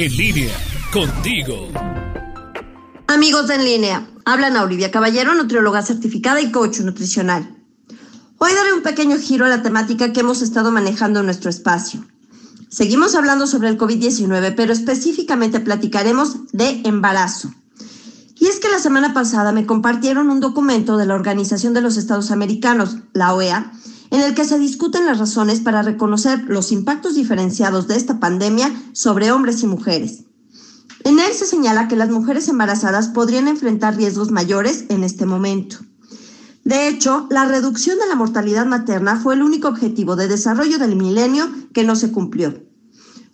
En línea, contigo. Amigos de En línea, hablan a Olivia Caballero, nutrióloga certificada y coach nutricional. Hoy daré un pequeño giro a la temática que hemos estado manejando en nuestro espacio. Seguimos hablando sobre el COVID-19, pero específicamente platicaremos de embarazo. Y es que la semana pasada me compartieron un documento de la Organización de los Estados Americanos, la OEA, en el que se discuten las razones para reconocer los impactos diferenciados de esta pandemia sobre hombres y mujeres. En él se señala que las mujeres embarazadas podrían enfrentar riesgos mayores en este momento. De hecho, la reducción de la mortalidad materna fue el único objetivo de desarrollo del milenio que no se cumplió.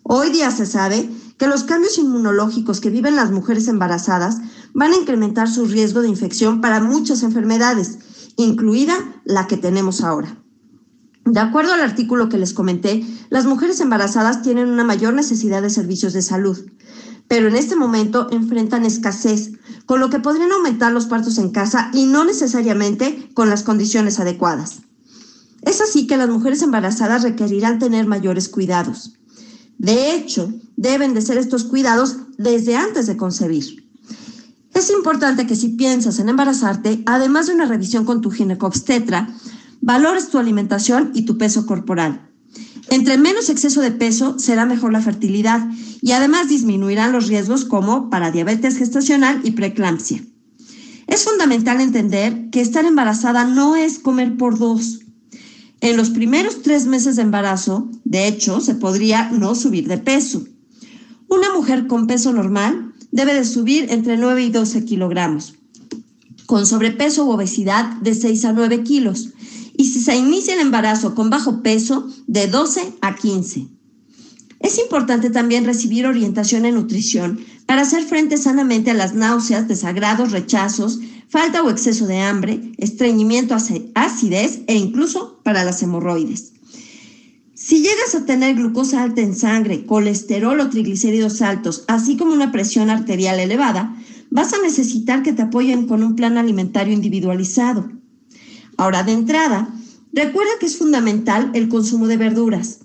Hoy día se sabe que los cambios inmunológicos que viven las mujeres embarazadas van a incrementar su riesgo de infección para muchas enfermedades, incluida la que tenemos ahora. De acuerdo al artículo que les comenté, las mujeres embarazadas tienen una mayor necesidad de servicios de salud, pero en este momento enfrentan escasez, con lo que podrían aumentar los partos en casa y no necesariamente con las condiciones adecuadas. Es así que las mujeres embarazadas requerirán tener mayores cuidados. De hecho, deben de ser estos cuidados desde antes de concebir. Es importante que si piensas en embarazarte, además de una revisión con tu ginecobstetra, valores tu alimentación y tu peso corporal. Entre menos exceso de peso será mejor la fertilidad y además disminuirán los riesgos como para diabetes gestacional y preeclampsia. Es fundamental entender que estar embarazada no es comer por dos. En los primeros tres meses de embarazo, de hecho, se podría no subir de peso. Una mujer con peso normal debe de subir entre 9 y 12 kilogramos, con sobrepeso u obesidad de 6 a 9 kilos y si se inicia el embarazo con bajo peso, de 12 a 15. Es importante también recibir orientación en nutrición para hacer frente sanamente a las náuseas, desagrados, rechazos, falta o exceso de hambre, estreñimiento, acidez e incluso para las hemorroides. Si llegas a tener glucosa alta en sangre, colesterol o triglicéridos altos, así como una presión arterial elevada, vas a necesitar que te apoyen con un plan alimentario individualizado. Ahora, de entrada, recuerda que es fundamental el consumo de verduras,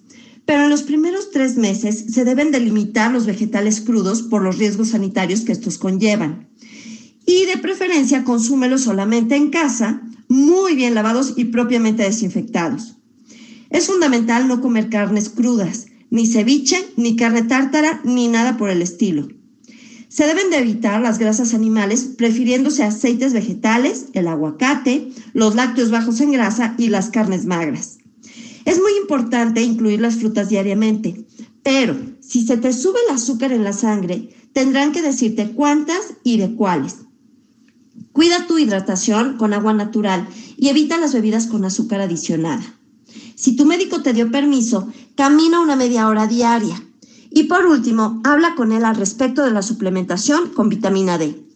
pero en los primeros tres meses se deben delimitar los vegetales crudos por los riesgos sanitarios que estos conllevan. Y de preferencia consúmelos solamente en casa, muy bien lavados y propiamente desinfectados. Es fundamental no comer carnes crudas, ni ceviche, ni carne tártara, ni nada por el estilo. Se deben de evitar las grasas animales, prefiriéndose aceites vegetales, el aguacate, los lácteos bajos en grasa y las carnes magras. Es muy importante incluir las frutas diariamente, pero si se te sube el azúcar en la sangre, tendrán que decirte cuántas y de cuáles. Cuida tu hidratación con agua natural y evita las bebidas con azúcar adicionada. Si tu médico te dio permiso, camina una media hora diaria. Y por último, habla con él al respecto de la suplementación con vitamina D.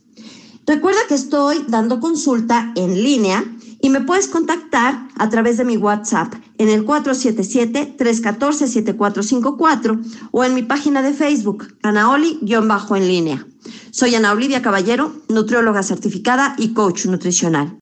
Recuerda que estoy dando consulta en línea y me puedes contactar a través de mi WhatsApp en el 477-314-7454 o en mi página de Facebook, Anaoli-en línea. Soy Ana Olivia Caballero, nutrióloga certificada y coach nutricional.